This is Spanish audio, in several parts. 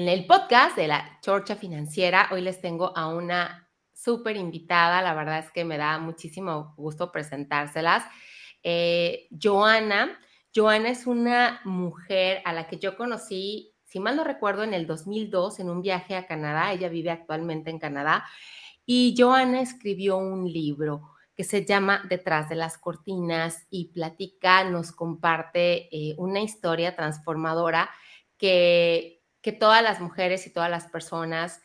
En el podcast de la Chorcha Financiera, hoy les tengo a una súper invitada, la verdad es que me da muchísimo gusto presentárselas. Eh, Joana, Joana es una mujer a la que yo conocí, si mal no recuerdo, en el 2002 en un viaje a Canadá, ella vive actualmente en Canadá, y Joana escribió un libro que se llama Detrás de las Cortinas y platica, nos comparte eh, una historia transformadora que que todas las mujeres y todas las personas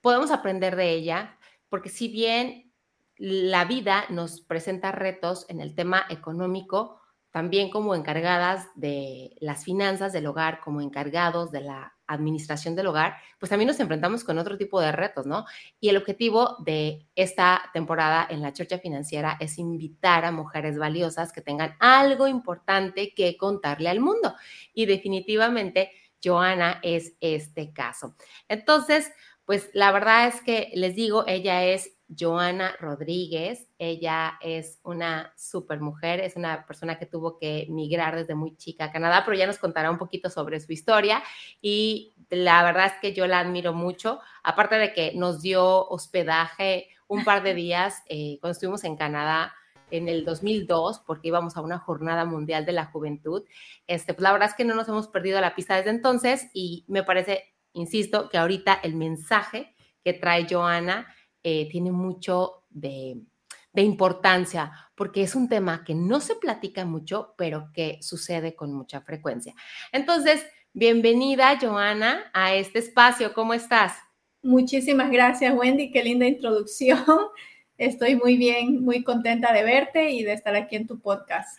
podemos aprender de ella, porque si bien la vida nos presenta retos en el tema económico, también como encargadas de las finanzas del hogar, como encargados de la administración del hogar, pues también nos enfrentamos con otro tipo de retos, ¿no? Y el objetivo de esta temporada en la Chorcha Financiera es invitar a mujeres valiosas que tengan algo importante que contarle al mundo. Y definitivamente Joana es este caso. Entonces, pues la verdad es que les digo, ella es Joana Rodríguez, ella es una super mujer, es una persona que tuvo que migrar desde muy chica a Canadá, pero ya nos contará un poquito sobre su historia y la verdad es que yo la admiro mucho, aparte de que nos dio hospedaje un par de días eh, cuando estuvimos en Canadá en el 2002, porque íbamos a una jornada mundial de la juventud. Este, pues la verdad es que no nos hemos perdido la pista desde entonces y me parece, insisto, que ahorita el mensaje que trae Joana eh, tiene mucho de, de importancia, porque es un tema que no se platica mucho, pero que sucede con mucha frecuencia. Entonces, bienvenida, Joana, a este espacio. ¿Cómo estás? Muchísimas gracias, Wendy. Qué linda introducción. Estoy muy bien, muy contenta de verte y de estar aquí en tu podcast.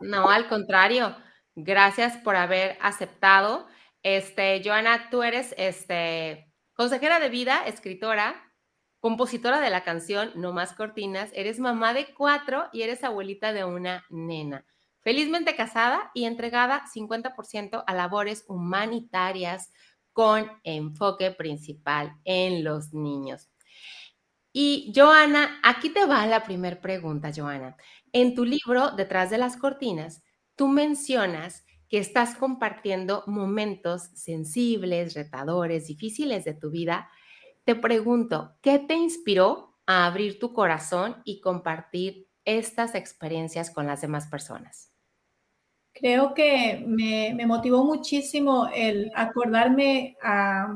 No, al contrario. Gracias por haber aceptado. Este, Joana, tú eres este, consejera de vida, escritora, compositora de la canción No Más Cortinas, eres mamá de cuatro y eres abuelita de una nena. Felizmente casada y entregada 50% a labores humanitarias con enfoque principal en los niños. Y Joana, aquí te va la primera pregunta, Joana. En tu libro, Detrás de las Cortinas, tú mencionas que estás compartiendo momentos sensibles, retadores, difíciles de tu vida. Te pregunto, ¿qué te inspiró a abrir tu corazón y compartir estas experiencias con las demás personas? Creo que me, motivó muchísimo el acordarme a,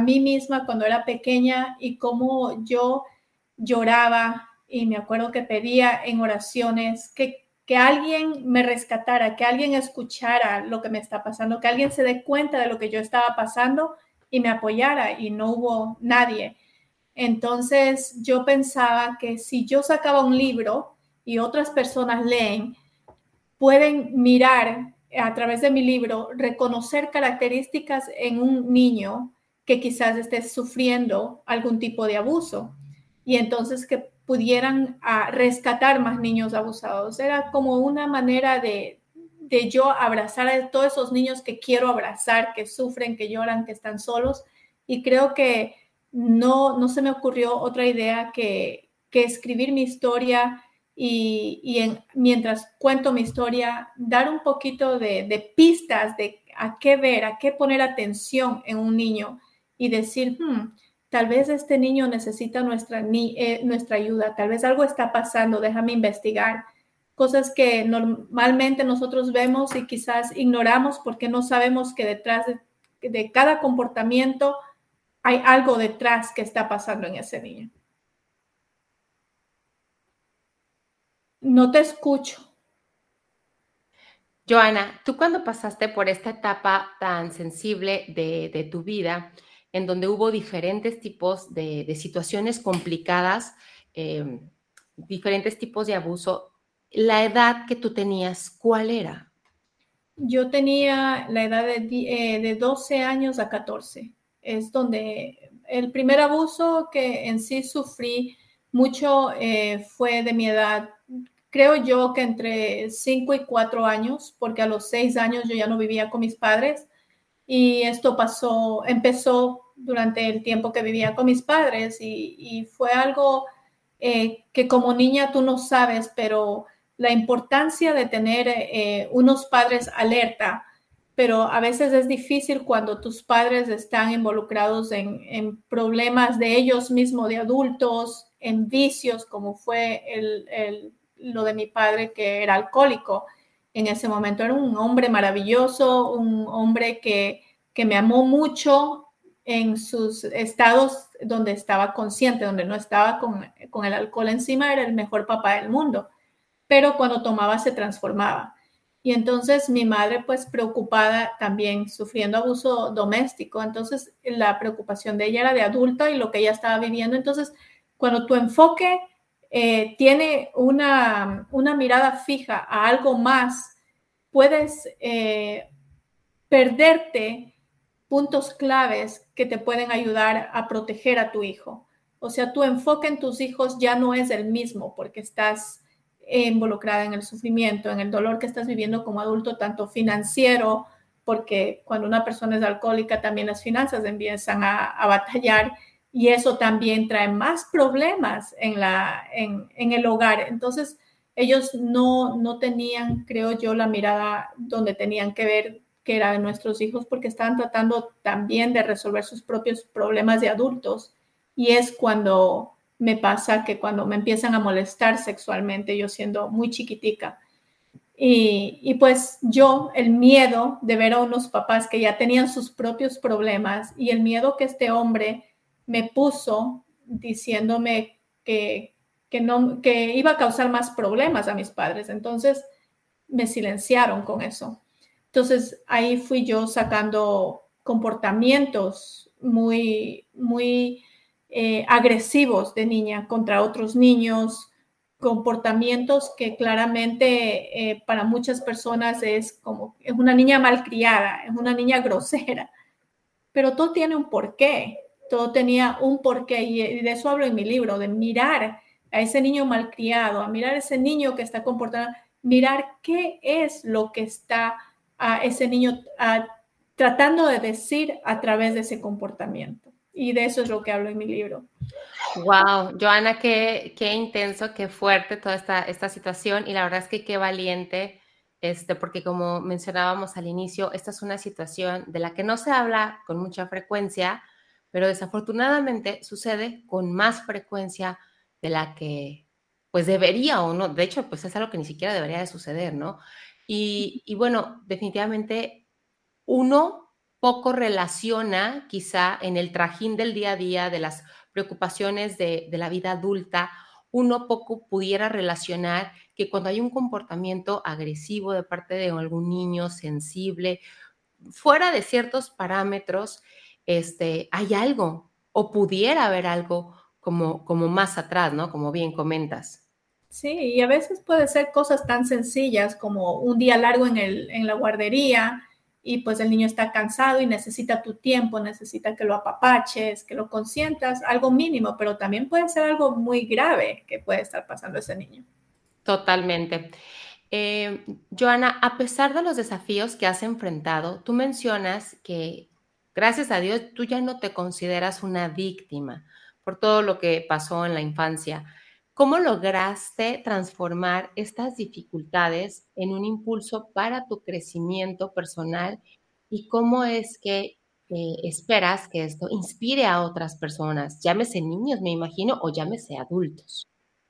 mí misma cuando era pequeña y cómo yo lloraba y me acuerdo que pedía en oraciones que, que alguien me rescatara, que alguien escuchara lo que me está pasando, que alguien se dé cuenta de lo que yo estaba pasando y me apoyara y no hubo nadie. Entonces yo pensaba que si yo sacaba un libro y otras personas leen, pueden mirar a través de mi libro, reconocer características en un niño que quizás esté sufriendo algún tipo de abuso y entonces que pudieran ah, rescatar más niños abusados. Era como una manera de, de yo abrazar a todos esos niños que quiero abrazar, que sufren, que lloran, que están solos. Y creo que no, no se me ocurrió otra idea que, que escribir mi historia y, y en, mientras cuento mi historia, dar un poquito de, de, pistas de a qué ver, a qué poner atención en un niño y decir, hmm, tal vez este niño necesita nuestra, eh, nuestra ayuda, tal vez algo está pasando, déjame investigar. Cosas que normalmente nosotros vemos y quizás ignoramos porque no sabemos que detrás de, cada comportamiento hay algo detrás que está pasando en ese niño. No te escucho. Joana, tú cuando pasaste por esta etapa tan sensible de, de tu vida, en donde hubo diferentes tipos de, situaciones complicadas, eh, diferentes tipos de abuso. La edad que tú tenías, ¿cuál era? Yo tenía la edad de, de 12 años a 14. Es donde el primer abuso que en sí sufrí mucho eh, fue de mi edad. Creo yo que entre 5 y 4 años, porque a los 6 años yo ya no vivía con mis padres y esto pasó, empezó durante el tiempo que vivía con mis padres y, fue algo eh, que como niña tú no sabes, pero la importancia de tener eh, unos padres alerta pero a veces es difícil cuando tus padres están involucrados en, problemas de ellos mismos, de adultos, en vicios, como fue el, lo de mi padre que era alcohólico. En ese momento era un hombre maravilloso, un hombre que, que me amó mucho en sus estados donde estaba consciente, donde no estaba con, con el alcohol encima, era el mejor papá del mundo. Pero cuando tomaba se transformaba y entonces mi madre, pues preocupada también, sufriendo abuso doméstico. Entonces la preocupación de ella era de adulta y lo que ella estaba viviendo. Entonces, cuando tu enfoque eh, tiene una, una, mirada fija a algo más, puedes eh, perderte puntos claves que te pueden ayudar a proteger a tu hijo. O sea, tu enfoque en tus hijos ya no es el mismo porque estás involucrada en el sufrimiento, en el dolor que estás viviendo como adulto, tanto financiero, porque cuando una persona es alcohólica también las finanzas empiezan a, batallar y eso también trae más problemas en, la, en, en, el hogar. Entonces, ellos no, no tenían, creo yo, la mirada donde tenían que ver que era de nuestros hijos porque estaban tratando también de resolver sus propios problemas de adultos. Y es cuando me pasa que cuando me empiezan a molestar sexualmente, yo siendo muy chiquitica, y, pues yo, el miedo de ver a unos papás que ya tenían sus propios problemas y el miedo que este hombre me puso diciéndome que, que, no, que iba a causar más problemas a mis padres. Entonces me silenciaron con eso. Entonces ahí fui yo sacando comportamientos muy, muy eh, agresivos de niña contra otros niños, comportamientos que claramente eh, para muchas personas es como, es una niña malcriada, es una niña grosera, pero todo tiene un porqué, todo tenía un porqué y de eso hablo en mi libro, de mirar a ese niño malcriado, a mirar a ese niño que está comportando, mirar qué es lo que está a ese niño tratando de decir a través de ese comportamiento y de eso es lo que hablo en mi libro. Wow, Joana, qué, qué intenso, qué fuerte toda esta, esta situación y la verdad es que qué valiente, este, porque como mencionábamos al inicio, esta es una situación de la que no se habla con mucha frecuencia, pero desafortunadamente sucede con más frecuencia de la que pues debería o no, de hecho pues es algo que ni siquiera debería de suceder, ¿no? Y, y bueno, definitivamente uno poco relaciona quizá en el trajín del día a día de las preocupaciones de, la vida adulta, uno poco pudiera relacionar que cuando hay un comportamiento agresivo de parte de algún niño sensible, fuera de ciertos parámetros, este, hay algo o pudiera haber algo como, como más atrás, ¿no? Como bien comentas. Sí, y a veces puede ser cosas tan sencillas como un día largo en, el, en la guardería, y pues el niño está cansado y necesita tu tiempo, necesita que lo apapaches, que lo consientas, algo mínimo, pero también puede ser algo muy grave que puede estar pasando ese niño. Totalmente. Eh, Joana, a pesar de los desafíos que has enfrentado, tú mencionas que, gracias a Dios, tú ya no te consideras una víctima por todo lo que pasó en la infancia. ¿Cómo lograste transformar estas dificultades en un impulso para tu crecimiento personal y cómo es que eh, esperas que esto inspire a otras personas, llámese niños, me imagino, o llámese adultos?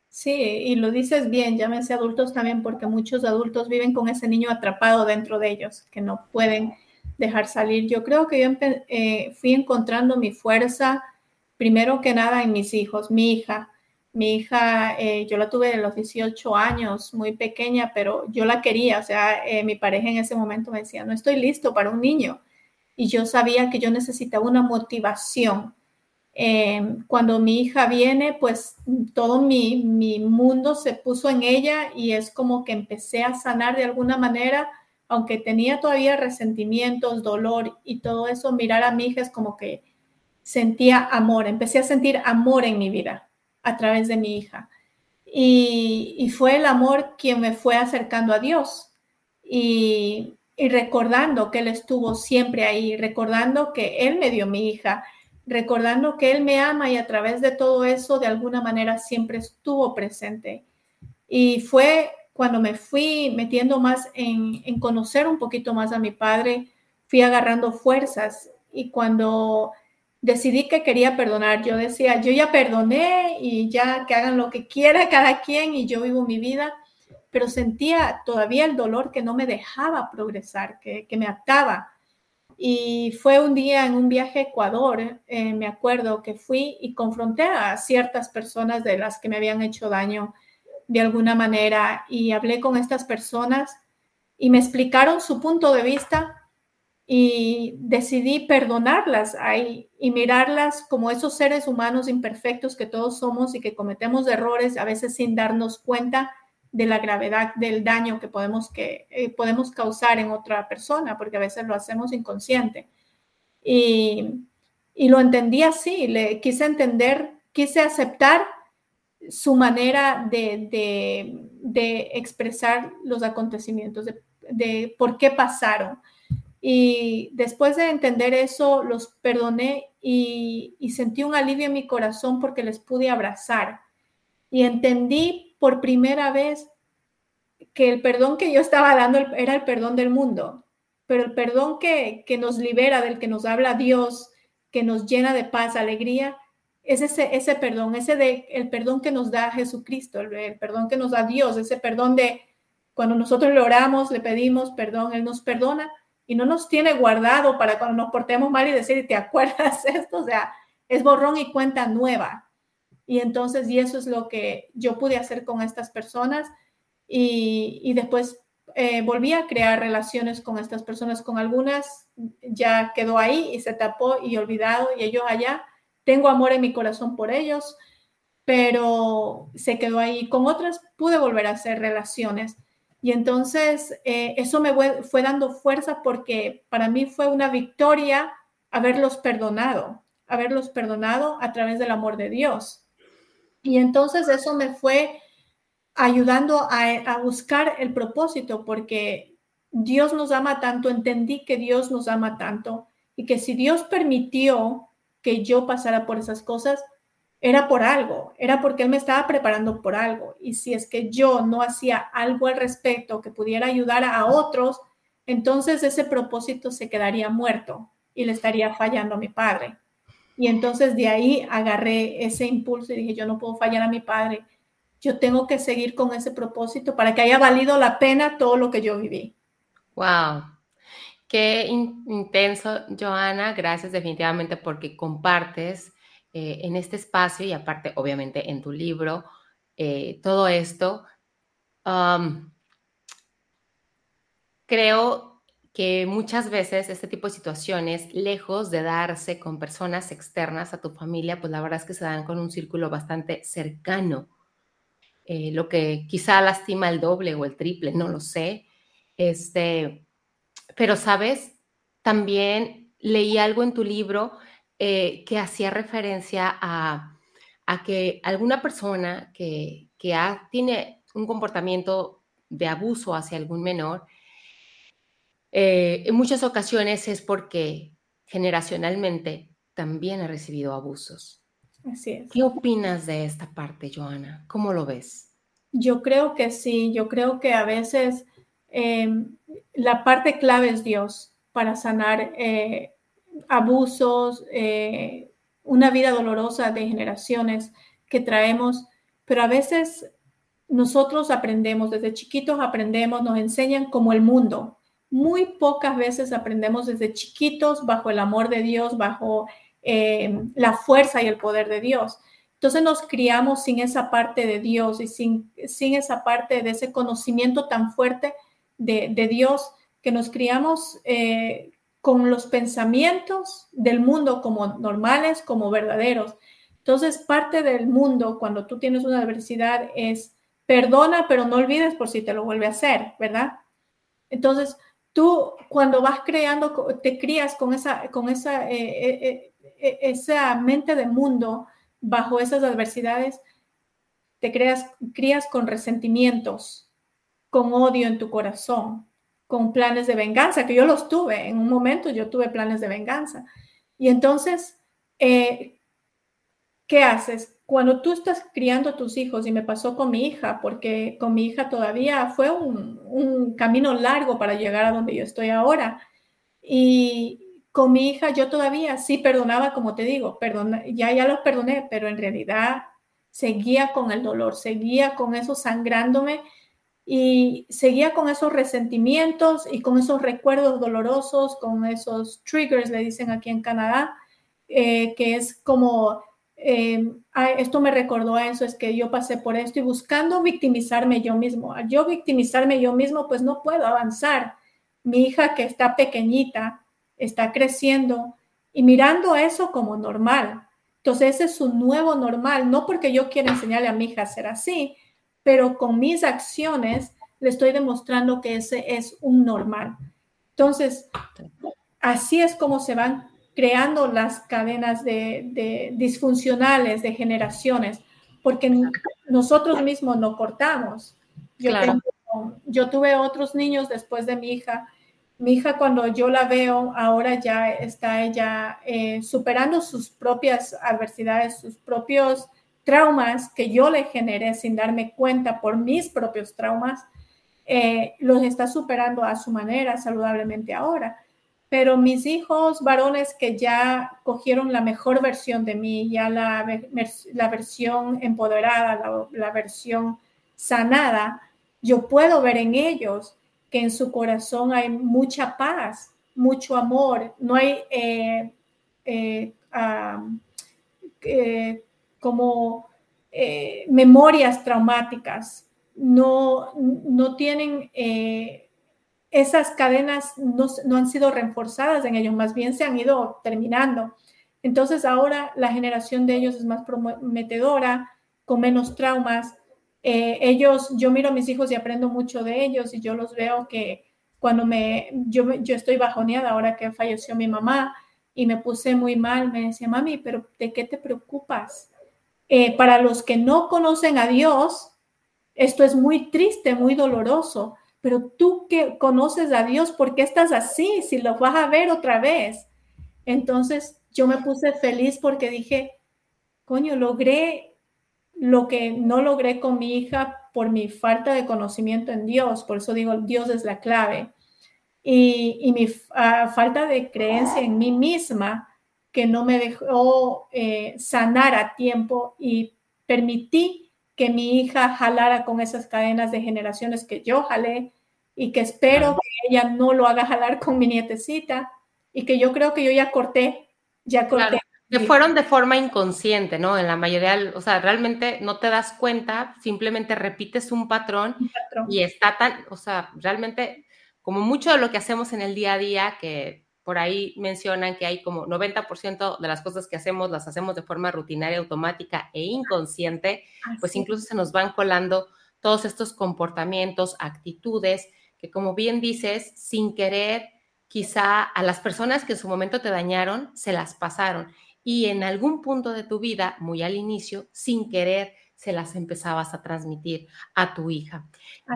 Sí, y lo dices bien, llámese adultos también, porque muchos adultos viven con ese niño atrapado dentro de ellos, que no pueden dejar salir. Yo creo que yo eh, fui encontrando mi fuerza, primero que nada, en mis hijos, mi hija mi hija, eh, yo la tuve a los 18 años, muy pequeña, pero yo la quería. O sea, eh, mi pareja en ese momento me decía, no estoy listo para un niño. Y yo sabía que yo necesitaba una motivación. Em, cuando mi hija viene, pues todo mi, mi mundo se puso en ella y es como que empecé a sanar de alguna manera, aunque tenía todavía resentimientos, dolor y todo eso, mirar a mi hija es como que sentía amor, empecé a sentir amor en mi vida a través de mi hija. Y, fue el amor quien me fue acercando a Dios y, recordando que Él estuvo siempre ahí, recordando que Él me dio mi hija, recordando que Él me ama y a través de todo eso de alguna manera siempre estuvo presente. Y fue cuando me fui metiendo más en, en conocer un poquito más a mi padre, fui agarrando fuerzas y cuando decidí que quería perdonar, yo decía, yo ya perdoné y ya que hagan lo que quiera cada quien y yo vivo mi vida, pero sentía todavía el dolor que no me dejaba progresar, que, me ataba. Y fue un día en un viaje a Ecuador, eh, me acuerdo que fui y confronté a ciertas personas de las que me habían hecho daño de alguna manera y hablé con estas personas y me explicaron su punto de vista y decidí perdonarlas ahí y mirarlas como esos seres humanos imperfectos que todos somos y que cometemos errores a veces sin darnos cuenta de la gravedad del daño que podemos, que, eh, podemos causar en otra persona, porque a veces lo hacemos inconsciente. Y, y lo entendí así, le quise entender, quise aceptar su manera de, de, de expresar los acontecimientos, de, de por qué pasaron y después de entender eso, los perdoné y, sentí un alivio en mi corazón porque les pude abrazar. Y entendí por primera vez que el perdón que yo estaba dando era el perdón del mundo, pero el perdón que, nos libera, del que nos habla Dios, que nos llena de paz, alegría, es ese, ese perdón, ese de el perdón que nos da Jesucristo, el, el, perdón que nos da Dios, ese perdón de cuando nosotros le oramos, le pedimos perdón, Él nos perdona y no nos tiene guardado para cuando nos portemos mal y decir, ¿te acuerdas esto? O sea, es borrón y cuenta nueva. Y entonces, y eso es lo que yo pude hacer con estas personas y, y después eh, volví a crear relaciones con estas personas, con algunas ya quedó ahí y se tapó y olvidado y ellos allá. Tengo amor en mi corazón por ellos, pero se quedó ahí. Con otras pude volver a hacer relaciones y entonces eh, eso me fue, dando fuerza porque para mí fue una victoria haberlos perdonado, haberlos perdonado a través del amor de Dios. Y entonces eso me fue ayudando a, a buscar el propósito porque Dios nos ama tanto, entendí que Dios nos ama tanto y que si Dios permitió que yo pasara por esas cosas, era por algo, era porque él me estaba preparando por algo. Y si es que yo no hacía algo al respecto que pudiera ayudar a otros, entonces ese propósito se quedaría muerto y le estaría fallando a mi padre. Y entonces de ahí agarré ese impulso y dije, yo no puedo fallar a mi padre. Yo tengo que seguir con ese propósito para que haya valido la pena todo lo que yo viví. Wow. Qué intenso, Joana. Gracias definitivamente porque compartes eh, en este espacio y aparte, obviamente, en tu libro, eh, todo esto, creo que muchas veces este tipo de situaciones, lejos de darse con personas externas a tu familia, pues la verdad es que se dan con un círculo bastante cercano, eh, lo que quizá lastima el doble o el triple, no lo sé. Este, pero, ¿sabes? También leí algo en tu libro eh, que hacía referencia a, que alguna persona que, tiene un comportamiento de abuso hacia algún menor, eh, en muchas ocasiones es porque generacionalmente también ha recibido abusos. Así es. ¿Qué opinas de esta parte, Joana? ¿Cómo lo ves? Yo creo que sí, yo creo que a veces em, la parte clave es Dios para sanar eh, abusos, eh, una vida dolorosa de generaciones que traemos, pero a veces nosotros aprendemos, desde chiquitos aprendemos, nos enseñan como el mundo. Muy pocas veces aprendemos desde chiquitos bajo el amor de Dios, bajo eh, la fuerza y el poder de Dios. Entonces nos criamos sin esa parte de Dios y sin, sin esa parte de ese conocimiento tan fuerte de, Dios que nos criamos eh, con los pensamientos del mundo como normales, como verdaderos. Entonces, parte del mundo cuando tú tienes una adversidad es perdona, pero no olvides por si te lo vuelve a hacer, ¿verdad? Entonces, tú cuando vas creando, te crías con esa, con esa, eh, eh, eh, esa mente de mundo bajo esas adversidades, te creas, crías con resentimientos, con odio en tu corazón, con planes de venganza, que yo los tuve, en un momento yo tuve planes de venganza. Y entonces, eh, ¿qué haces? Cuando tú estás criando a tus hijos, y me pasó con mi hija, porque con mi hija todavía fue un, camino largo para llegar a donde yo estoy ahora, Y con mi hija yo todavía sí perdonaba, como te digo, perdona, ya, ya los perdoné, pero en realidad seguía con el dolor, seguía con eso sangrándome y seguía con esos resentimientos y con esos recuerdos dolorosos, con esos triggers, le dicen aquí en Canadá, eh, que es como, eh, esto me recordó a eso, es que yo pasé por esto y buscando victimizarme yo mismo. Al yo victimizarme yo mismo, pues no puedo avanzar. Mi hija que está pequeñita, está creciendo y mirando eso como normal. Entonces ese es su nuevo normal, no porque yo quiera enseñarle a mi hija a ser así, pero con mis acciones le estoy demostrando que ese es un normal. Entonces, así es como se van creando las cadenas de, disfuncionales de generaciones, porque nosotros mismos no cortamos. Yo, yo tuve otros niños después de mi hija. Mi hija cuando yo la veo, ahora ya está ella eh, superando sus propias adversidades, sus propios traumas que yo le generé sin darme cuenta por mis propios traumas, eh, los está superando a su manera saludablemente ahora. Pero mis hijos varones que ya cogieron la mejor versión de mí, ya la, la versión empoderada, la, versión sanada, yo puedo ver en ellos que en su corazón hay mucha paz, mucho amor, no hay eh, eh, como eh, memorias traumáticas, no, no tienen, eh, esas cadenas no, no, han sido reforzadas en ellos, más bien se han ido terminando. Entonces ahora la generación de ellos es más prometedora, con menos traumas. Eh, ellos, yo miro a mis hijos y aprendo mucho de ellos y yo los veo que cuando me, yo, yo estoy bajoneada ahora que falleció mi mamá y me puse muy mal, me decía, mami, pero ¿de qué te preocupas? Eh, para los que no conocen a Dios, esto es muy triste, muy doloroso, pero tú que conoces a Dios, ¿por qué estás así si lo vas a ver otra vez? Entonces yo me puse feliz porque dije, coño, logré lo que no logré con mi hija por mi falta de conocimiento en Dios, por eso digo, Dios es la clave. Y, mi ah, falta de creencia en mí misma que no me dejó eh, sanar a tiempo y permití que mi hija jalara con esas cadenas de generaciones que yo jalé y que espero que ella no lo haga jalar con mi nietecita y que yo creo que yo ya corté, ya corté. Que fueron de forma inconsciente, ¿no? En la mayoría, o sea, realmente no te das cuenta, simplemente repites un patrón, un patrón, y está tan, o sea, realmente como mucho de lo que hacemos en el día a día, que por ahí mencionan que hay como 90% de las cosas que hacemos las hacemos de forma rutinaria, automática e inconsciente, pues incluso se nos van colando todos estos comportamientos, actitudes que como bien dices, sin querer, quizá a las personas que en su momento te dañaron, se las pasaron. Y en algún punto de tu vida, muy al inicio, sin querer, se las empezabas a transmitir a tu hija.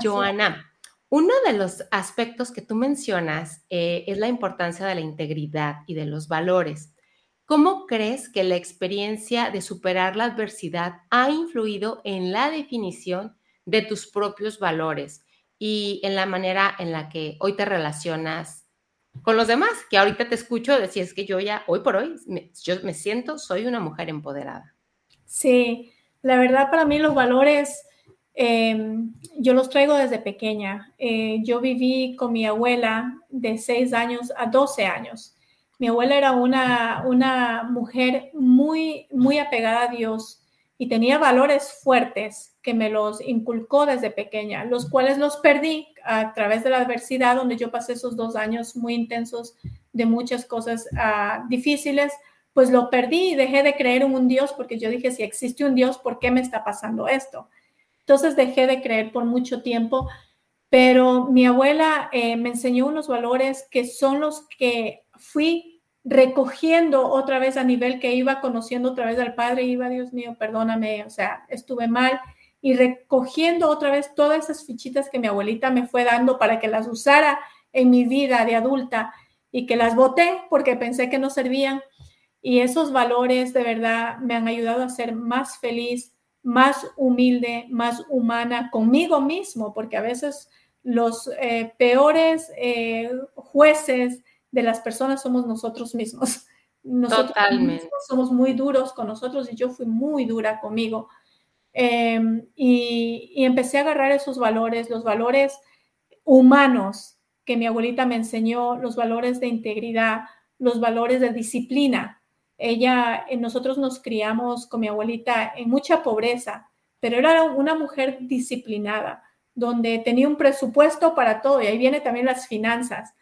Joana, uno de los aspectos que tú mencionas eh, es la importancia de la integridad y de los valores. ¿Cómo crees que la experiencia de superar la adversidad ha influido en la definición de tus propios valores y en la manera en la que hoy te relacionas con los demás? Que ahorita te escucho decir es que yo ya, hoy por hoy, yo me siento, soy una mujer empoderada. Sí, la verdad para mí los valores Em, yo los traigo desde pequeña. Eh, yo viví con mi abuela de 6 años a 12 años. Mi abuela era una, una mujer muy, muy apegada a Dios y tenía valores fuertes que me los inculcó desde pequeña, los cuales los perdí a través de la adversidad, donde yo pasé esos dos años muy intensos de muchas cosas uh, difíciles, pues lo perdí y dejé de creer en un Dios porque yo dije, si existe un Dios, ¿por qué me está pasando esto? Entonces dejé de creer por mucho tiempo, pero mi abuela eh, me enseñó unos valores que son los que fui recogiendo otra vez a nivel que iba conociendo otra vez al Padre, iba, Dios mío, perdóname, o sea, estuve mal, y recogiendo otra vez todas esas fichitas que mi abuelita me fue dando para que las usara en mi vida de adulta y que las boté porque pensé que no servían. Y esos valores de verdad me han ayudado a ser más feliz, más humilde, más humana conmigo mismo, porque a veces los eh, peores eh, jueces de las personas somos nosotros mismos. Nosotros Totalmente. somos muy duros con nosotros y yo fui muy dura conmigo. Em, y, y, empecé a agarrar esos valores, los valores humanos que mi abuelita me enseñó, los valores de integridad, los valores de disciplina. Ella, eh, nosotros nos criamos con mi abuelita en mucha pobreza, pero era una mujer disciplinada, donde tenía un presupuesto para todo, y ahí viene también las finanzas,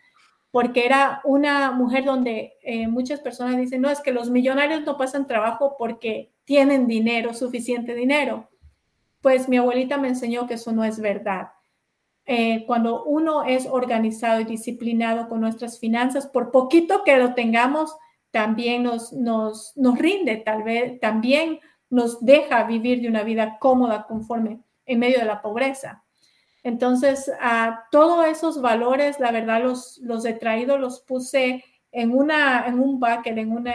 porque era una mujer donde eh, muchas personas dicen, no, es que los millonarios no pasan trabajo porque tienen dinero, suficiente dinero. Pues mi abuelita me enseñó que eso no es verdad. Eh, cuando uno es organizado y disciplinado con nuestras finanzas, por poquito que lo tengamos, también nos, nos, nos rinde, tal vez también nos deja vivir de una vida cómoda conforme en medio de la pobreza. Entonces, a todos esos valores, la verdad, los, los he traído, los puse en, una, en un bucket, en, una,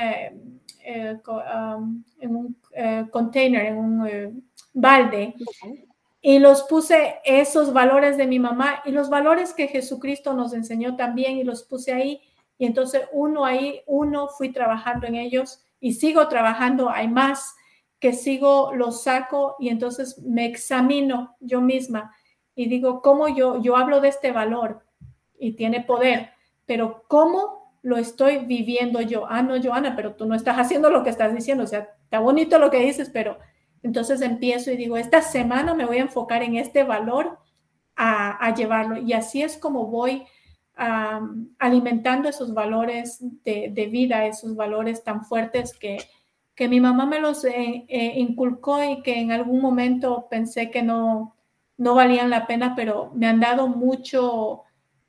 eh, um, en un eh, container, en un eh, balde, y los puse esos valores de mi mamá y los valores que Jesucristo nos enseñó también, y los puse ahí. Y entonces uno ahí, uno fui trabajando en ellos y sigo trabajando, hay más que sigo, los saco y entonces me examino yo misma y digo, ¿cómo yo, yo hablo de este valor y tiene poder, pero cómo lo estoy viviendo yo? Ah, no, Joana, pero tú no estás haciendo lo que estás diciendo, o sea, está bonito lo que dices, pero entonces empiezo y digo, esta semana me voy a enfocar en este valor a, llevarlo y así es como voy alimentando esos valores de, de vida, esos valores tan fuertes que que mi mamá me los eh, eh, inculcó y que en algún momento pensé que no, no valían la pena, pero me han dado mucho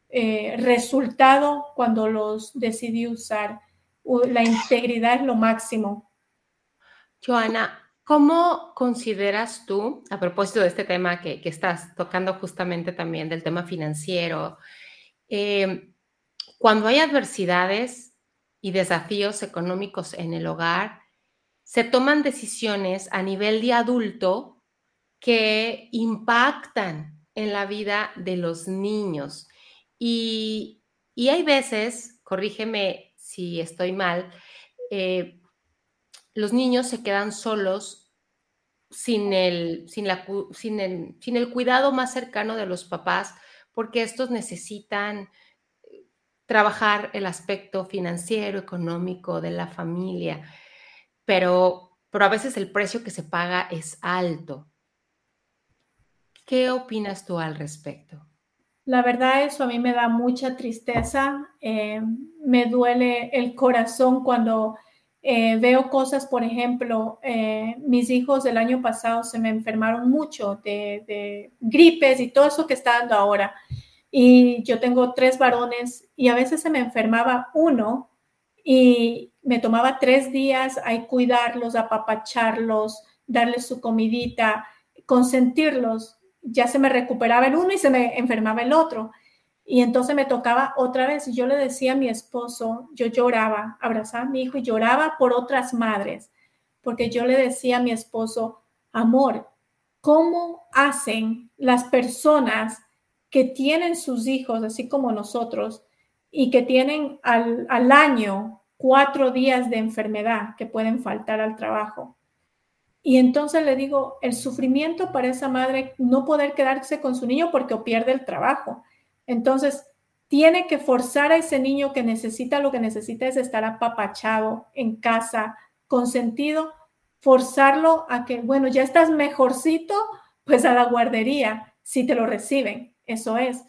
eh, resultado cuando los decidí usar. La integridad es lo máximo. Joana, ¿cómo consideras tú, a propósito de este tema que, que estás tocando justamente también del tema financiero, cuando hay adversidades y desafíos económicos en el hogar, se toman decisiones a nivel de adulto que impactan en la vida de los niños. Y, hay veces, corrígeme si estoy mal, eh, los niños se quedan solos sin el, sin, la, sin, el, sin el cuidado más cercano de los papás, porque estos necesitan eh, trabajar el aspecto financiero, económico de la familia pero, pero a veces el precio que se paga es alto. ¿Qué opinas tú al respecto? La verdad, eso a mí me da mucha tristeza. Eh, me duele el corazón cuando eh, veo cosas, por ejemplo, eh, mis hijos el año pasado se me enfermaron mucho de, de, gripes y todo eso que está dando ahora. Y yo tengo tres varones y a veces se me enfermaba uno y me tomaba tres días ahí cuidarlos, apapacharlos, darles su comidita, consentirlos. Ya se me recuperaba el uno y se me enfermaba el otro. Y entonces me tocaba otra vez. Y yo le decía a mi esposo, yo lloraba, abrazaba a mi hijo y lloraba por otras madres, porque yo le decía a mi esposo, amor, ¿cómo hacen las personas que tienen sus hijos, así como nosotros, y que tienen al, al año cuatro días de enfermedad que pueden faltar al trabajo. Y entonces le digo, el sufrimiento para esa madre no poder quedarse con su niño porque pierde el trabajo. Entonces, tiene que forzar a ese niño que necesita lo que necesita es estar apapachado en casa, consentido, forzarlo a que, bueno, ya estás mejorcito, pues a la guardería, si te lo reciben, eso es.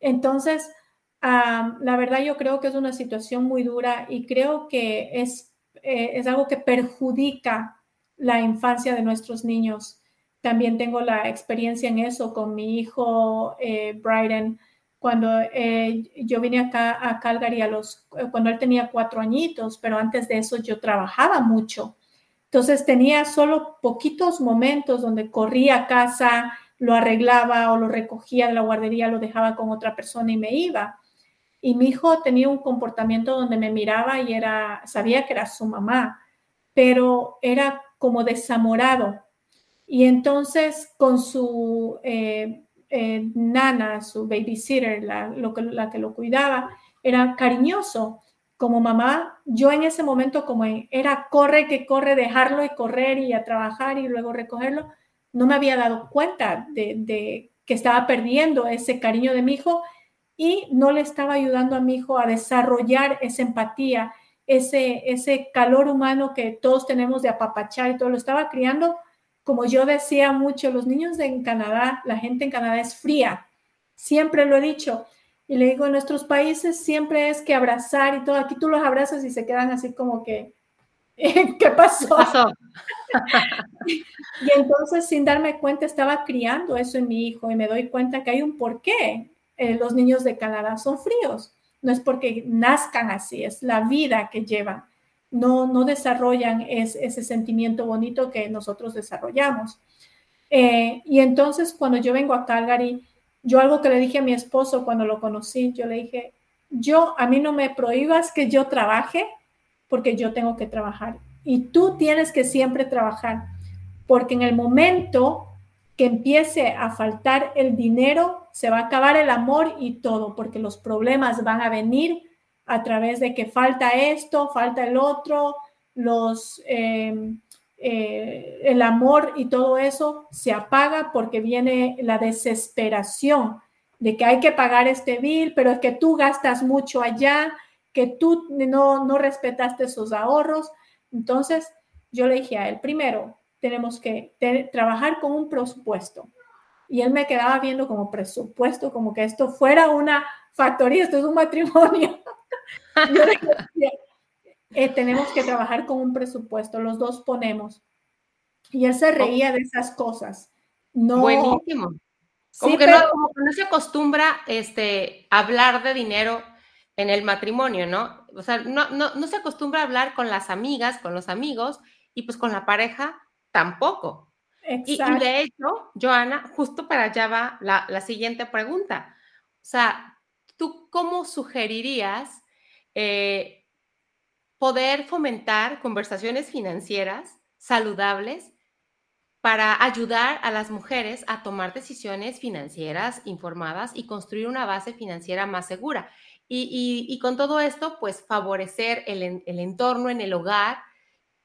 Entonces, la verdad yo creo que es una situación muy dura y creo que es, eh, es algo que perjudica la infancia de nuestros niños. También tengo la experiencia en eso con mi hijo eh, Bryden. Cuando eh, yo vine acá a Calgary a los, cuando él tenía cuatro añitos, pero antes de eso yo trabajaba mucho. Entonces tenía solo poquitos momentos donde corría a casa, lo arreglaba o lo recogía de la guardería, lo dejaba con otra persona y me iba. Y mi hijo tenía un comportamiento donde me miraba y era, sabía que era su mamá, pero era como desamorado. Y entonces con su eh, eh, nana, su babysitter, la, que, la que lo cuidaba, era cariñoso. Como mamá, yo en ese momento como era corre que corre, dejarlo y correr y a trabajar y luego recogerlo, no me había dado cuenta de, de que estaba perdiendo ese cariño de mi hijo y no le estaba ayudando a mi hijo a desarrollar esa empatía, ese, ese calor humano que todos tenemos de apapachar y todo. Lo estaba criando, como yo decía mucho, los niños de en Canadá, la gente en Canadá es fría, siempre lo he dicho. Y le digo, en nuestros países siempre es que abrazar y todo. Aquí tú los abrazas y se quedan así como que, ¿qué pasó? pasó? y entonces, sin darme cuenta, estaba criando eso en mi hijo y me doy cuenta que hay un porqué. Eh, los niños de Canadá son fríos. No es porque nazcan así, es la vida que llevan. No, no desarrollan ese sentimiento bonito que nosotros desarrollamos. Eh, y entonces, cuando yo vengo a Calgary, yo algo que le dije a mi esposo cuando lo conocí, yo le dije, yo, a mí no me prohíbas que yo trabaje porque yo tengo que trabajar. Y tú tienes que siempre trabajar, porque en el momento que empiece a faltar el dinero, se va a acabar el amor y todo, porque los problemas van a venir a través de que falta esto, falta el otro, los, eh, eh, el amor y todo eso se apaga porque viene la desesperación de que hay que pagar este bill, pero es que tú gastas mucho allá, que tú no, no respetaste esos ahorros. Entonces, yo le dije a él, primero, tenemos que trabajar con un presupuesto. Y él me quedaba viendo como presupuesto, como que esto fuera una factoría, esto es un matrimonio. yo le decía, eh, tenemos que trabajar con un presupuesto, los dos ponemos. Y él se reía de esas cosas. No, Buenísimo. Como, que no, como que no se acostumbra este, hablar de dinero en el matrimonio, ¿no? O sea, no, no, no se acostumbra a hablar con las amigas, con los amigos y pues con la pareja tampoco. Y, de hecho, Joana, justo para allá va la, siguiente pregunta. O sea, ¿tú cómo sugerirías eh, poder fomentar conversaciones financieras saludables para ayudar a las mujeres a tomar decisiones financieras informadas y construir una base financiera más segura? Y, con todo esto, pues favorecer el, entorno en el hogar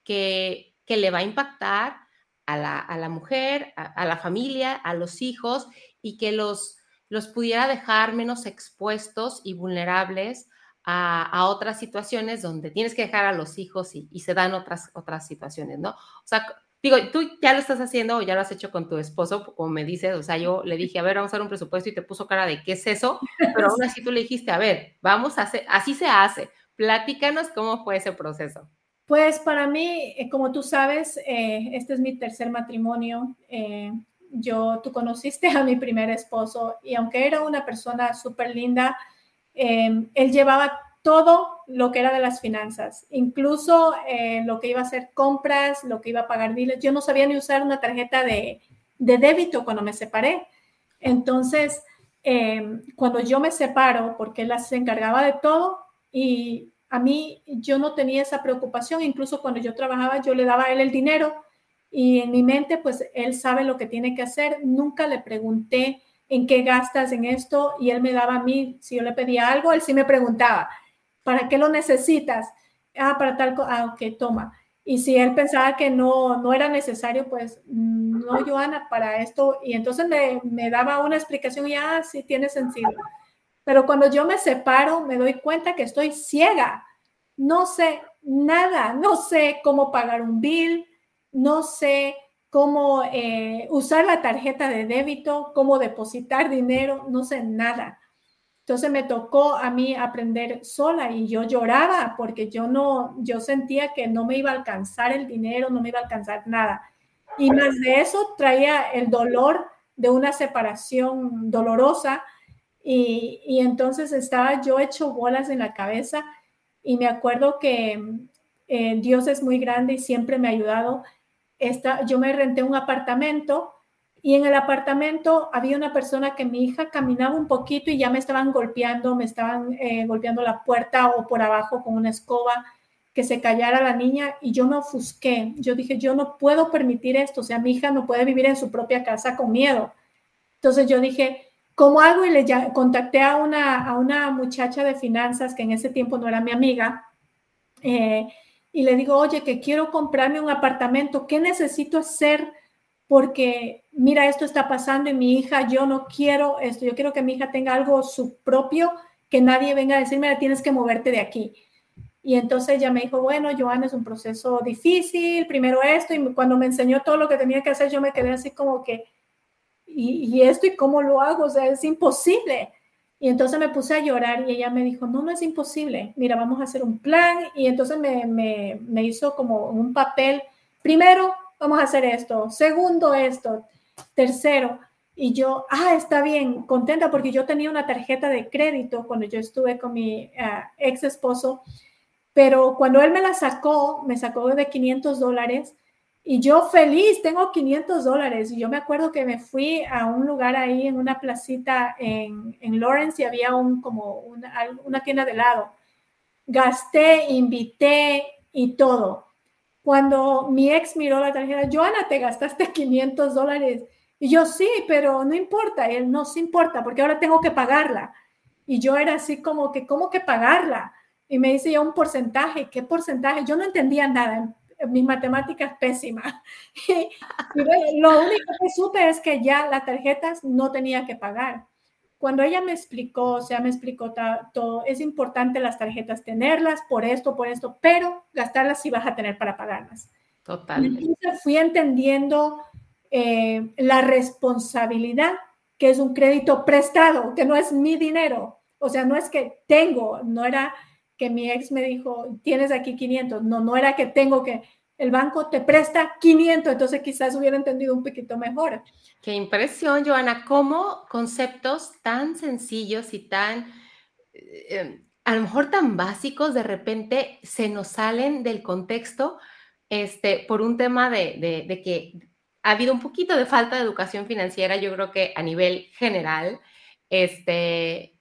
que, le va a impactar a la, mujer, a, la familia, a los hijos y que los, los pudiera dejar menos expuestos y vulnerables a, otras situaciones donde tienes que dejar a los hijos y, se dan otras, otras situaciones, ¿no? O sea, digo, tú ya lo estás haciendo o ya lo has hecho con tu esposo, como me dices, o sea, yo le dije, a ver, vamos a hacer un presupuesto y te puso cara de, ¿qué es eso? Pero aún así tú le dijiste, a ver, vamos a hacer, así se hace. Platícanos cómo fue ese proceso. Pues para mí, eh, como tú sabes, eh, este es mi tercer matrimonio. Eh, yo, tú conociste a mi primer esposo y aunque era una persona súper linda, él llevaba todo lo que era de las finanzas, incluso eh, lo que iba a hacer compras, lo que iba a pagar biles. Yo no sabía ni usar una tarjeta de, débito cuando me separé. Entonces, em, cuando yo me separo, porque él se encargaba de todo y a mí yo no tenía esa preocupación, incluso cuando yo trabajaba yo le daba a él el dinero y en mi mente pues él sabe lo que tiene que hacer. Nunca le pregunté en qué gastas en esto y él me daba a mí, si yo le pedía algo, él sí me preguntaba ¿Para qué lo necesitas? Ah, para tal cosa. Ah, ok, toma. Y si él pensaba que no, no era necesario, pues no, Joana, para esto. Y entonces me, me daba una explicación y ah, sí, tiene sentido. Pero cuando yo me separo, me doy cuenta que estoy ciega. No sé nada, no sé cómo pagar un bill, no sé cómo eh, usar la tarjeta de débito, cómo depositar dinero, no sé nada. Entonces me tocó a mí aprender sola y yo lloraba porque yo no, yo sentía que no me iba a alcanzar el dinero, no me iba a alcanzar nada. Y más de eso traía el dolor de una separación dolorosa y, y entonces estaba yo hecho bolas en la cabeza y me acuerdo que eh, Dios es muy grande y siempre me ha ayudado. Esta, yo me renté un apartamento y en el apartamento había una persona que mi hija caminaba un poquito y ya me estaban golpeando, me estaban eh, golpeando la puerta o por abajo con una escoba, que se callara la niña y yo me ofusqué. Yo dije, yo no puedo permitir esto, o sea, mi hija no puede vivir en su propia casa con miedo. Entonces yo dije, como algo y le contacté a una, a una muchacha de finanzas que en ese tiempo no era mi amiga. Eh, y le digo, oye, que quiero comprarme un apartamento, ¿qué necesito hacer? Porque mira, esto está pasando y mi hija, yo no quiero esto, yo quiero que mi hija tenga algo su propio, que nadie venga a decirme, tienes que moverte de aquí. Y entonces ella me dijo, bueno, Joana, es un proceso difícil, primero esto, y cuando me enseñó todo lo que tenía que hacer, yo me quedé así como que, ¿y, y esto y cómo lo hago? O sea, es imposible. Y entonces me puse a llorar y ella me dijo, no, no es imposible, mira, vamos a hacer un plan. Y entonces me, me, me hizo como un papel, primero, vamos a hacer esto, segundo, esto, tercero. Y yo, ah, está bien, contenta porque yo tenía una tarjeta de crédito cuando yo estuve con mi ah, ex esposo, pero cuando él me la sacó, me sacó de 500 dólares y yo feliz, tengo 500 dólares. Y yo me acuerdo que me fui a un lugar ahí en una placita en, en Lawrence y había un, como una, una tienda de helado. Gasté, invité y todo. Cuando mi ex miró la tarjeta, Joana, te gastaste 500 dólares. Y yo sí, pero no importa. Él no se importa porque ahora tengo que pagarla. Y yo era así como que, ¿cómo que pagarla? Y me dice ya un porcentaje. ¿Qué porcentaje? Yo no entendía nada mi matemática es pésima. Y, lo único que supe es que ya las tarjetas no tenía que pagar. Cuando ella me explicó, o sea, me explicó todo, es importante las tarjetas tenerlas por esto, por esto, pero gastarlas sí vas a tener para pagarlas. Totalmente. Entonces fui entendiendo eh, la responsabilidad que es un crédito prestado, que no es mi dinero. O sea, no es que tengo, no era que mi ex me dijo, tienes aquí 500. No, no era que tengo que, el banco te presta 500, entonces quizás hubiera entendido un poquito mejor. Qué impresión, Joana, cómo conceptos tan sencillos y tan, eh, a lo mejor tan básicos, de repente se nos salen del contexto este, por un tema de, de, de que ha habido un poquito de falta de educación financiera, yo creo que a nivel general, este,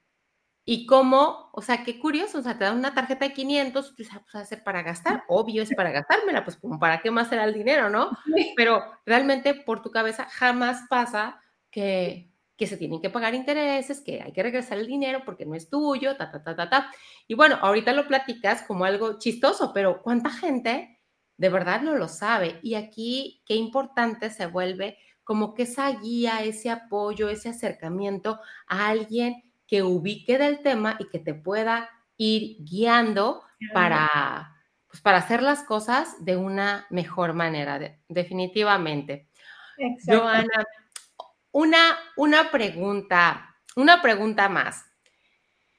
y cómo, o sea, qué curioso, o sea, te dan una tarjeta de 500, pues, va a ser para gastar, obvio es para gastármela, pues como para qué más será el dinero, ¿no? Pero realmente por tu cabeza jamás pasa que, que se tienen que pagar intereses, que hay que regresar el dinero porque no es tuyo, ta, ta, ta, ta, ta. Y bueno, ahorita lo platicas como algo chistoso, pero ¿cuánta gente de verdad no lo sabe? Y aquí qué importante se vuelve como que esa guía, ese apoyo, ese acercamiento a alguien que ubique del tema y que te pueda ir guiando para, pues, para hacer las cosas de una mejor manera, definitivamente. Joana, una, una pregunta, una pregunta más.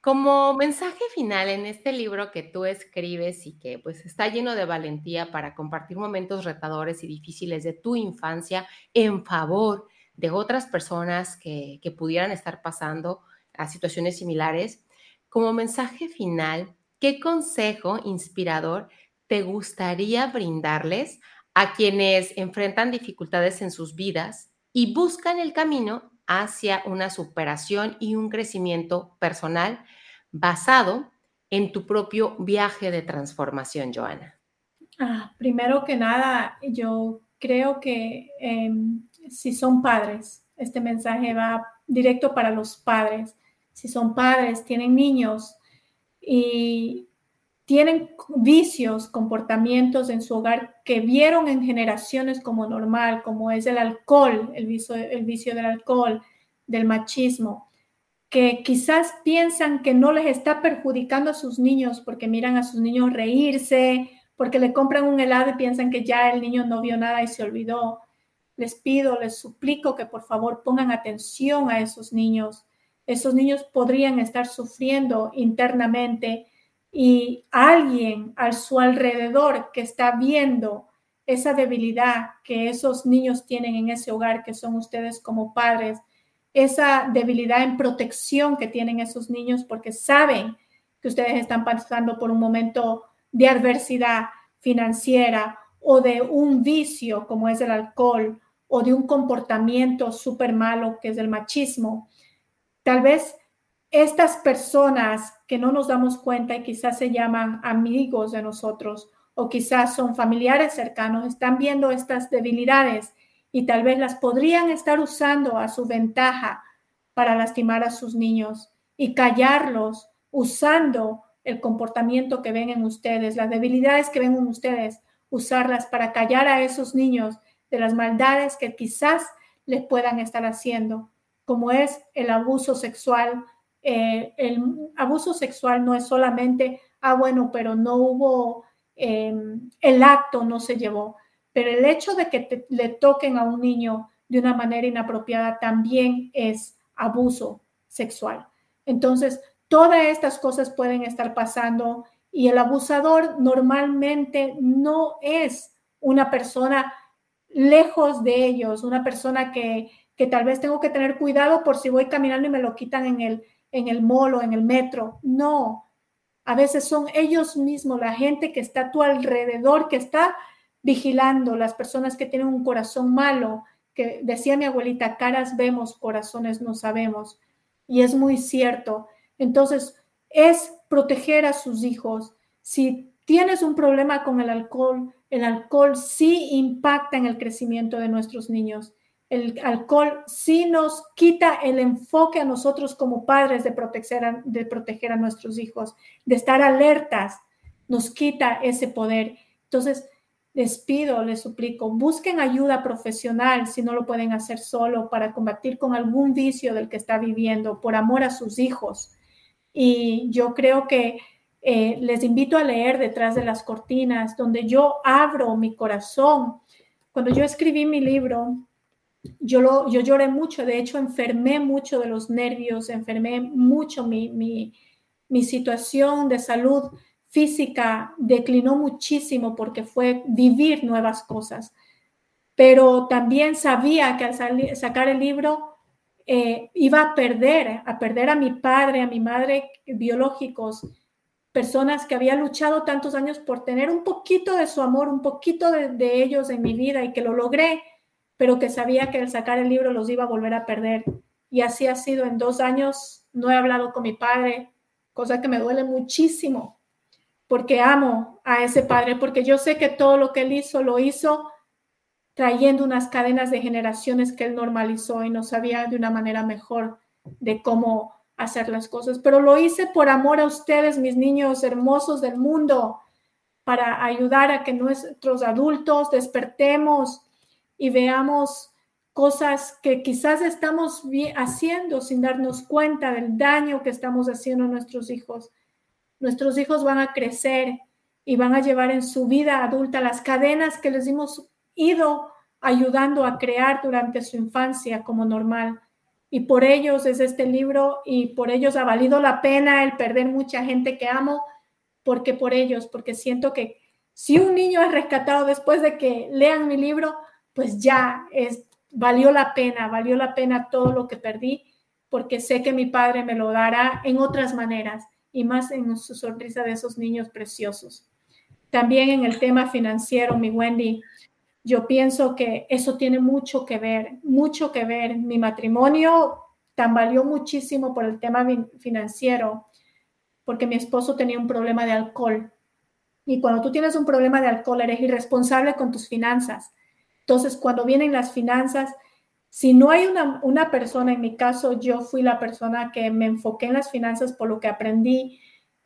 Como mensaje final en este libro que tú escribes y que pues está lleno de valentía para compartir momentos retadores y difíciles de tu infancia en favor de otras personas que, que pudieran estar pasando a situaciones similares. Como mensaje final, ¿qué consejo inspirador te gustaría brindarles a quienes enfrentan dificultades en sus vidas y buscan el camino hacia una superación y un crecimiento personal basado en tu propio viaje de transformación, Joana? Ah, primero que nada, yo creo que em, si son padres, este mensaje va directo para los padres si son padres, tienen niños y tienen vicios, comportamientos en su hogar que vieron en generaciones como normal, como es el alcohol, el vicio, el vicio del alcohol, del machismo, que quizás piensan que no les está perjudicando a sus niños porque miran a sus niños reírse, porque le compran un helado y piensan que ya el niño no vio nada y se olvidó. Les pido, les suplico que por favor pongan atención a esos niños esos niños podrían estar sufriendo internamente y alguien a su alrededor que está viendo esa debilidad que esos niños tienen en ese hogar, que son ustedes como padres, esa debilidad en protección que tienen esos niños porque saben que ustedes están pasando por un momento de adversidad financiera o de un vicio como es el alcohol o de un comportamiento súper malo que es el machismo Tal vez estas personas que no nos damos cuenta y quizás se llaman amigos de nosotros o quizás son familiares cercanos, están viendo estas debilidades y tal vez las podrían estar usando a su ventaja para lastimar a sus niños y callarlos usando el comportamiento que ven en ustedes, las debilidades que ven en ustedes, usarlas para callar a esos niños de las maldades que quizás les puedan estar haciendo, como es el abuso sexual. Eh, el abuso sexual no es solamente, ah, bueno, pero no hubo, em, el acto no se llevó, pero el hecho de que le toquen a un niño de una manera inapropiada también es abuso sexual. Entonces, todas estas cosas pueden estar pasando y el abusador normalmente no es una persona lejos de ellos, una persona que, que tal vez tengo que tener cuidado por si voy caminando y me lo quitan en el, en el mall o en el metro. No, a veces son ellos mismos, la gente que está a tu alrededor, que está vigilando, las personas que tienen un corazón malo, que decía mi abuelita, caras vemos, corazones no sabemos. Y es muy cierto. Entonces, es proteger a sus hijos. Si tienes un problema con el alcohol, el alcohol sí impacta en el crecimiento de nuestros niños. El alcohol sí nos quita el enfoque a nosotros como padres de proteger a, de proteger a nuestros hijos, de estar alertas, nos quita ese poder. Entonces, les pido, les suplico, busquen ayuda profesional si no lo pueden hacer solo para combatir con algún vicio del que está viviendo por amor a sus hijos. Y yo creo que eh, les invito a leer Detrás de las Cortinas, donde yo abro mi corazón. Cuando yo escribí mi libro, yo, lo, yo lloré mucho, de hecho enfermé mucho de los nervios, enfermé mucho mi, mi, mi situación de salud física declinó muchísimo porque fue vivir nuevas cosas. Pero también sabía que al sacar el libro eh, iba a perder, a perder a mi padre, a mi madre biológicos, personas que había luchado tantos años por tener un poquito de su amor, un poquito de ellos en mi vida y que lo logré, pero que sabía que al sacar el libro los iba a volver a perder. Y así ha sido en dos años. No he hablado con mi padre, cosa que me duele muchísimo, porque amo a ese padre, porque yo sé que todo lo que él hizo lo hizo trayendo unas cadenas de generaciones que él normalizó y no sabía de una manera mejor de cómo hacer las cosas. Pero lo hice por amor a ustedes, mis niños hermosos del mundo, para ayudar a que nuestros adultos despertemos y veamos cosas que quizás estamos haciendo sin darnos cuenta del daño que estamos haciendo a nuestros hijos. Nuestros hijos van a crecer y van a llevar en su vida adulta las cadenas que les hemos ido ayudando a crear durante su infancia como normal. Y por ellos es este libro y por ellos ha valido la pena el perder mucha gente que amo, porque por ellos, porque siento que si un niño es rescatado después de que lean mi libro, pues ya valió la pena, valió la pena todo lo que perdí, porque sé que mi padre me lo dará en otras maneras y más en su sonrisa de esos niños preciosos. También en el tema financiero, mi Wendy, yo pienso que eso tiene mucho que ver, mucho que ver. Mi matrimonio tambaleó muchísimo por el tema financiero, porque mi esposo tenía un problema de alcohol. Y cuando tú tienes un problema de alcohol, eres irresponsable con tus finanzas. Entonces, cuando vienen las finanzas, si no hay una, persona, en mi caso, yo fui la persona que me enfoqué en las finanzas por lo que aprendí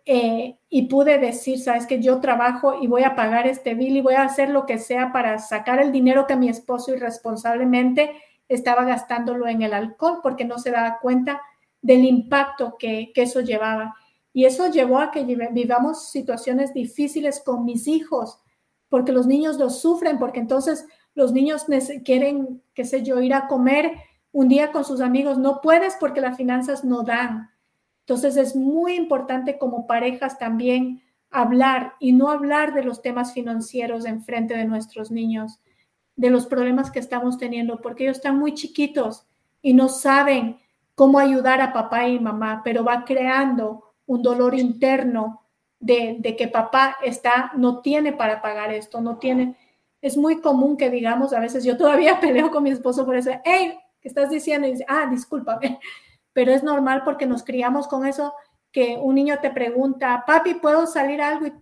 eh, y pude decir, sabes que yo trabajo y voy a pagar este bill y voy a hacer lo que sea para sacar el dinero que mi esposo irresponsablemente estaba gastándolo en el alcohol porque no se daba cuenta del impacto que, que eso llevaba. Y eso llevó a que vivamos situaciones difíciles con mis hijos, porque los niños lo sufren, porque entonces los niños quieren, qué sé yo, ir a comer un día con sus amigos, no puedes porque las finanzas no dan. Entonces es muy importante como parejas también hablar y no hablar de los temas financieros en frente de nuestros niños, de los problemas que estamos teniendo, porque ellos están muy chiquitos y no saben cómo ayudar a papá y mamá, pero va creando un dolor interno de, de que papá está, no tiene para pagar esto, no tiene es muy común que digamos, a veces yo todavía peleo con mi esposo por eso, hey, ¿qué estás diciendo? Dice, ah, discúlpame, pero es normal porque nos criamos con eso que un niño te pregunta, papi, ¿puedo salir algo? Y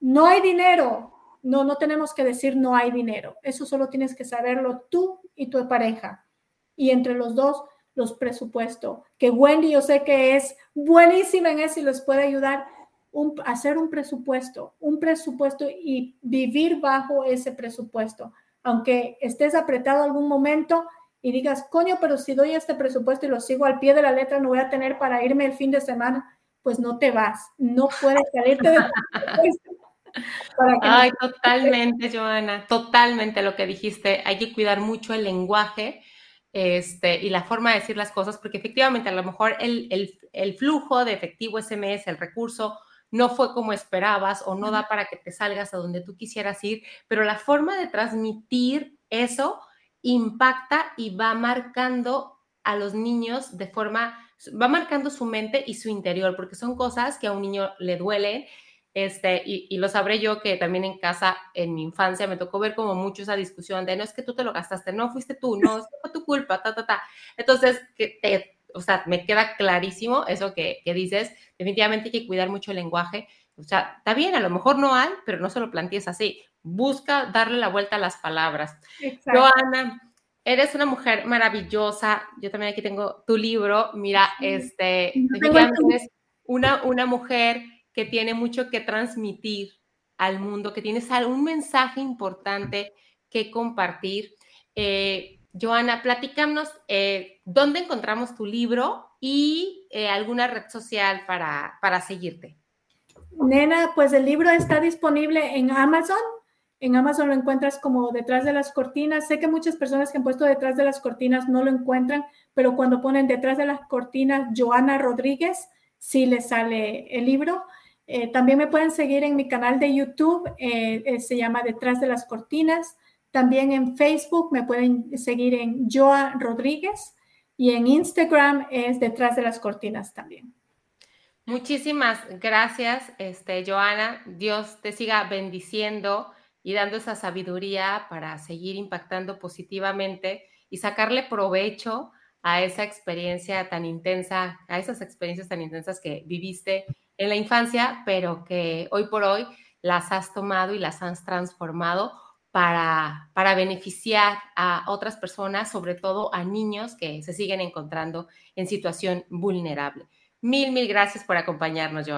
no hay dinero. No, no tenemos que decir no hay dinero. Eso solo tienes que saberlo tú y tu pareja. Y entre los dos los presupuestos. Que Wendy yo sé que es buenísima en eso y les puede ayudar hacer un presupuesto, un presupuesto y vivir bajo ese presupuesto. Aunque estés apretado algún momento y digas, coño, pero si doy este presupuesto y lo sigo al pie de la letra, no voy a tener para irme el fin de semana, pues no te vas, no puedes salirte de Ay, totalmente, Joana, totalmente lo que dijiste. Hay que cuidar mucho el lenguaje este, y la forma de decir las cosas, porque efectivamente a lo mejor el, el, flujo de efectivo SMS, el recurso, no fue como esperabas o no da para que te salgas a donde tú quisieras ir, pero la forma de transmitir eso impacta y va marcando a los niños de forma, va marcando su mente y su interior, porque son cosas que a un niño le duelen este, y, lo sabré yo que también en casa, en mi infancia, me tocó ver como mucho esa discusión de no es que tú te lo gastaste, no fuiste tú, no, es fue tu culpa, ta, ta, ta. Entonces, que te, o sea, me queda clarísimo eso que, que, dices. Definitivamente hay que cuidar mucho el lenguaje. O sea, está bien, a lo mejor no hay, pero no se lo plantees así. Busca darle la vuelta a las palabras. Joana, eres una mujer maravillosa. Yo también aquí tengo tu libro. Mira, este, definitivamente eres una, una mujer que tiene mucho que transmitir al mundo, que tienes un mensaje importante que compartir. Eh, Joana, platícanos eh, dónde encontramos tu libro y eh, alguna red social para, para seguirte. Nena, pues el libro está disponible en Amazon. En Amazon lo encuentras como detrás de las cortinas. Sé que muchas personas que han puesto detrás de las cortinas no lo encuentran, pero cuando ponen detrás de las cortinas Joana Rodríguez, sí le sale el libro. Eh, también me pueden seguir en mi canal de YouTube, eh, se llama Detrás de las Cortinas. También en Facebook me pueden seguir en Joa Rodríguez y en Instagram es Detrás de las Cortinas también. Muchísimas gracias, este, Joana. Dios te siga bendiciendo y dando esa sabiduría para seguir impactando positivamente y sacarle provecho a esa experiencia tan intensa, a esas experiencias tan intensas que viviste en la infancia, pero que hoy por hoy las has tomado y las has transformado para, para beneficiar a otras personas, sobre todo a niños que se siguen encontrando en situación vulnerable. Mil, mil gracias por acompañarnos, Joan.